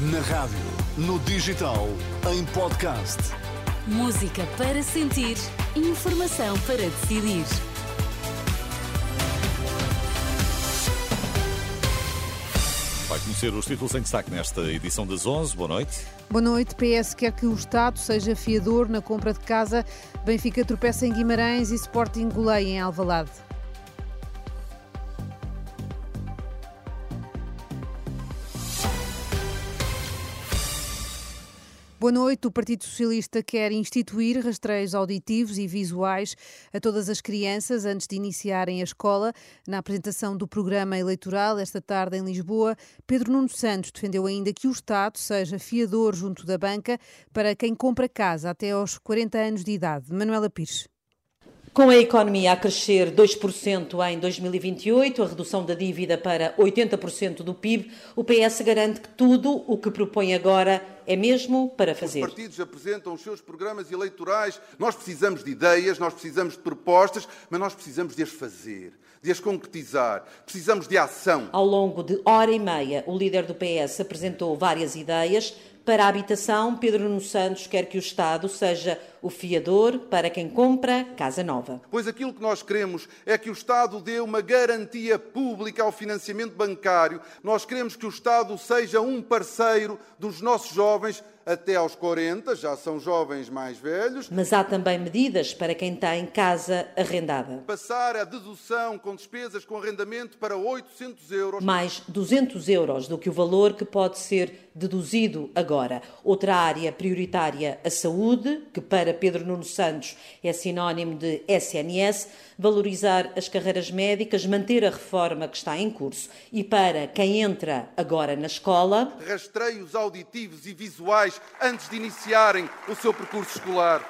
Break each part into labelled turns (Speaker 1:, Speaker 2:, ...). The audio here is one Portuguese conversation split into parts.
Speaker 1: Na rádio, no digital, em podcast.
Speaker 2: Música para sentir, informação para decidir.
Speaker 3: Vai conhecer os títulos em destaque nesta edição das 11. Boa noite.
Speaker 4: Boa noite. PS quer que o Estado seja fiador na compra de casa. Benfica tropeça em Guimarães e Sporting goleia em Alvalade. Boa noite. O Partido Socialista quer instituir rastreios auditivos e visuais a todas as crianças antes de iniciarem a escola. Na apresentação do programa eleitoral esta tarde em Lisboa, Pedro Nuno Santos defendeu ainda que o Estado seja fiador junto da banca para quem compra casa até aos 40 anos de idade. Manuela Pires.
Speaker 5: Com a economia a crescer 2% em 2028, a redução da dívida para 80% do PIB, o PS garante que tudo o que propõe agora é mesmo para fazer.
Speaker 6: Os partidos apresentam os seus programas eleitorais. Nós precisamos de ideias, nós precisamos de propostas, mas nós precisamos de as fazer, de as concretizar. Precisamos de ação.
Speaker 5: Ao longo de hora e meia, o líder do PS apresentou várias ideias. Para a habitação, Pedro Nuno Santos quer que o Estado seja o fiador para quem compra casa nova.
Speaker 6: Pois aquilo que nós queremos é que o Estado dê uma garantia pública ao financiamento bancário. Nós queremos que o Estado seja um parceiro dos nossos jovens jovens até aos 40, já são jovens mais velhos.
Speaker 5: Mas há também medidas para quem tem casa arrendada.
Speaker 6: Passar a dedução com despesas com arrendamento para 800 euros.
Speaker 5: Mais 200 euros do que o valor que pode ser deduzido agora. Outra área prioritária, a saúde, que para Pedro Nuno Santos é sinónimo de SNS, valorizar as carreiras médicas, manter a reforma que está em curso. E para quem entra agora na escola.
Speaker 6: Rastreios auditivos e visuais antes de iniciarem o seu percurso escolar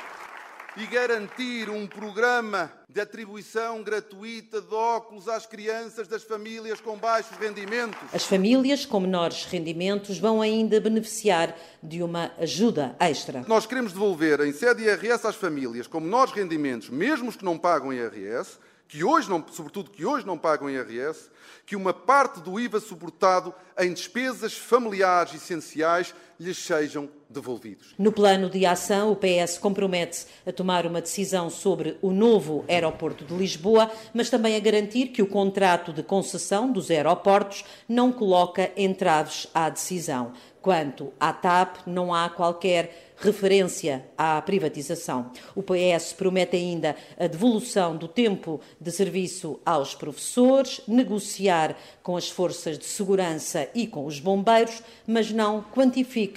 Speaker 6: e garantir um programa de atribuição gratuita de óculos às crianças das famílias com baixos rendimentos.
Speaker 5: As famílias com menores rendimentos vão ainda beneficiar de uma ajuda extra.
Speaker 6: Nós queremos devolver em sede IRS às famílias com menores rendimentos, mesmo os que não pagam IRS, que hoje não, sobretudo que hoje não pagam IRS, que uma parte do IVA suportado em despesas familiares essenciais lhes sejam devolvidos.
Speaker 5: No plano de ação, o PS compromete-se a tomar uma decisão sobre o novo aeroporto de Lisboa, mas também a garantir que o contrato de concessão dos aeroportos não coloca entraves à decisão. Quanto à TAP, não há qualquer referência à privatização. O PS promete ainda a devolução do tempo de serviço aos professores, negociar com as forças de segurança e com os bombeiros, mas não quantifica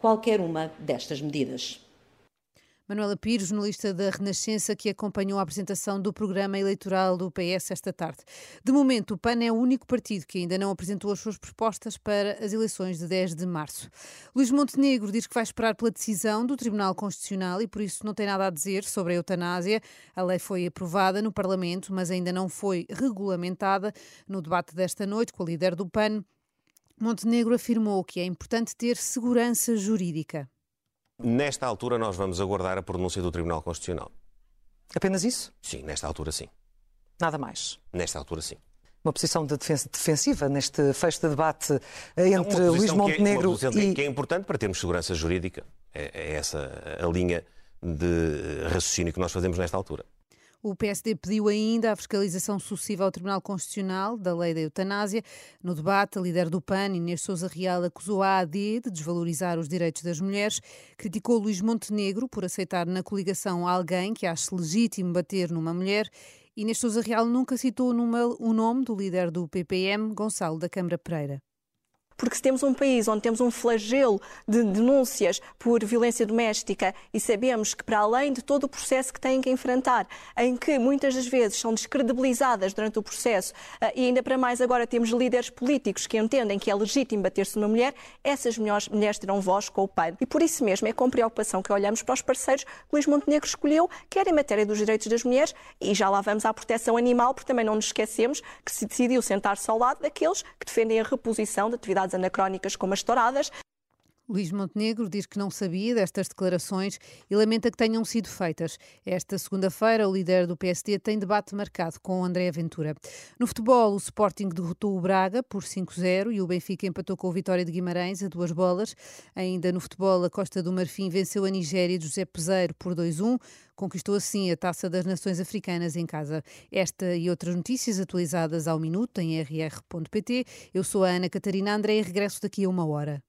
Speaker 5: qualquer uma destas medidas.
Speaker 4: Manuela Pires, jornalista da Renascença, que acompanhou a apresentação do programa eleitoral do PS esta tarde. De momento, o PAN é o único partido que ainda não apresentou as suas propostas para as eleições de 10 de março. Luís Montenegro diz que vai esperar pela decisão do Tribunal Constitucional e por isso não tem nada a dizer sobre a eutanásia. A lei foi aprovada no Parlamento, mas ainda não foi regulamentada. No debate desta noite com a líder do PAN, Montenegro afirmou que é importante ter segurança jurídica.
Speaker 7: Nesta altura, nós vamos aguardar a pronúncia do Tribunal Constitucional.
Speaker 8: Apenas isso?
Speaker 7: Sim, nesta altura, sim.
Speaker 8: Nada mais?
Speaker 7: Nesta altura, sim.
Speaker 8: Uma posição de defensiva neste fecho de debate entre Luís Montenegro
Speaker 7: que é,
Speaker 8: e...
Speaker 7: que é importante para termos segurança jurídica. É, é essa a linha de raciocínio que nós fazemos nesta altura.
Speaker 4: O PSD pediu ainda a fiscalização sucessiva ao Tribunal Constitucional da lei da eutanásia. No debate, a líder do PAN, Inês Souza Real, acusou a AD de desvalorizar os direitos das mulheres, criticou Luís Montenegro por aceitar na coligação alguém que acha legítimo bater numa mulher. Inês Souza Real nunca citou o nome do líder do PPM, Gonçalo da Câmara Pereira
Speaker 9: porque se temos um país onde temos um flagelo de denúncias por violência doméstica e sabemos que, para além de todo o processo que têm que enfrentar, em que muitas das vezes são descredibilizadas durante o processo, eh, e ainda para mais agora temos líderes políticos que entendem que é legítimo bater-se numa mulher, essas mulheres terão voz com o pai. E por isso mesmo é com preocupação que olhamos para os parceiros que Luís Montenegro escolheu, quer em matéria dos direitos das mulheres, e já lá vamos à proteção animal, porque também não nos esquecemos que se decidiu sentar-se ao lado daqueles que defendem a reposição de atividades anacrónicas como as touradas.
Speaker 4: Luís Montenegro diz que não sabia destas declarações e lamenta que tenham sido feitas. Esta segunda-feira, o líder do PSD tem debate marcado com André Ventura. No futebol, o Sporting derrotou o Braga por 5-0 e o Benfica empatou com o Vitória de Guimarães a duas bolas. Ainda no futebol, a Costa do Marfim venceu a Nigéria de José Peseiro por 2-1. Conquistou assim a Taça das Nações Africanas em casa. Esta e outras notícias atualizadas ao minuto em rr.pt. Eu sou a Ana Catarina André e regresso daqui a uma hora.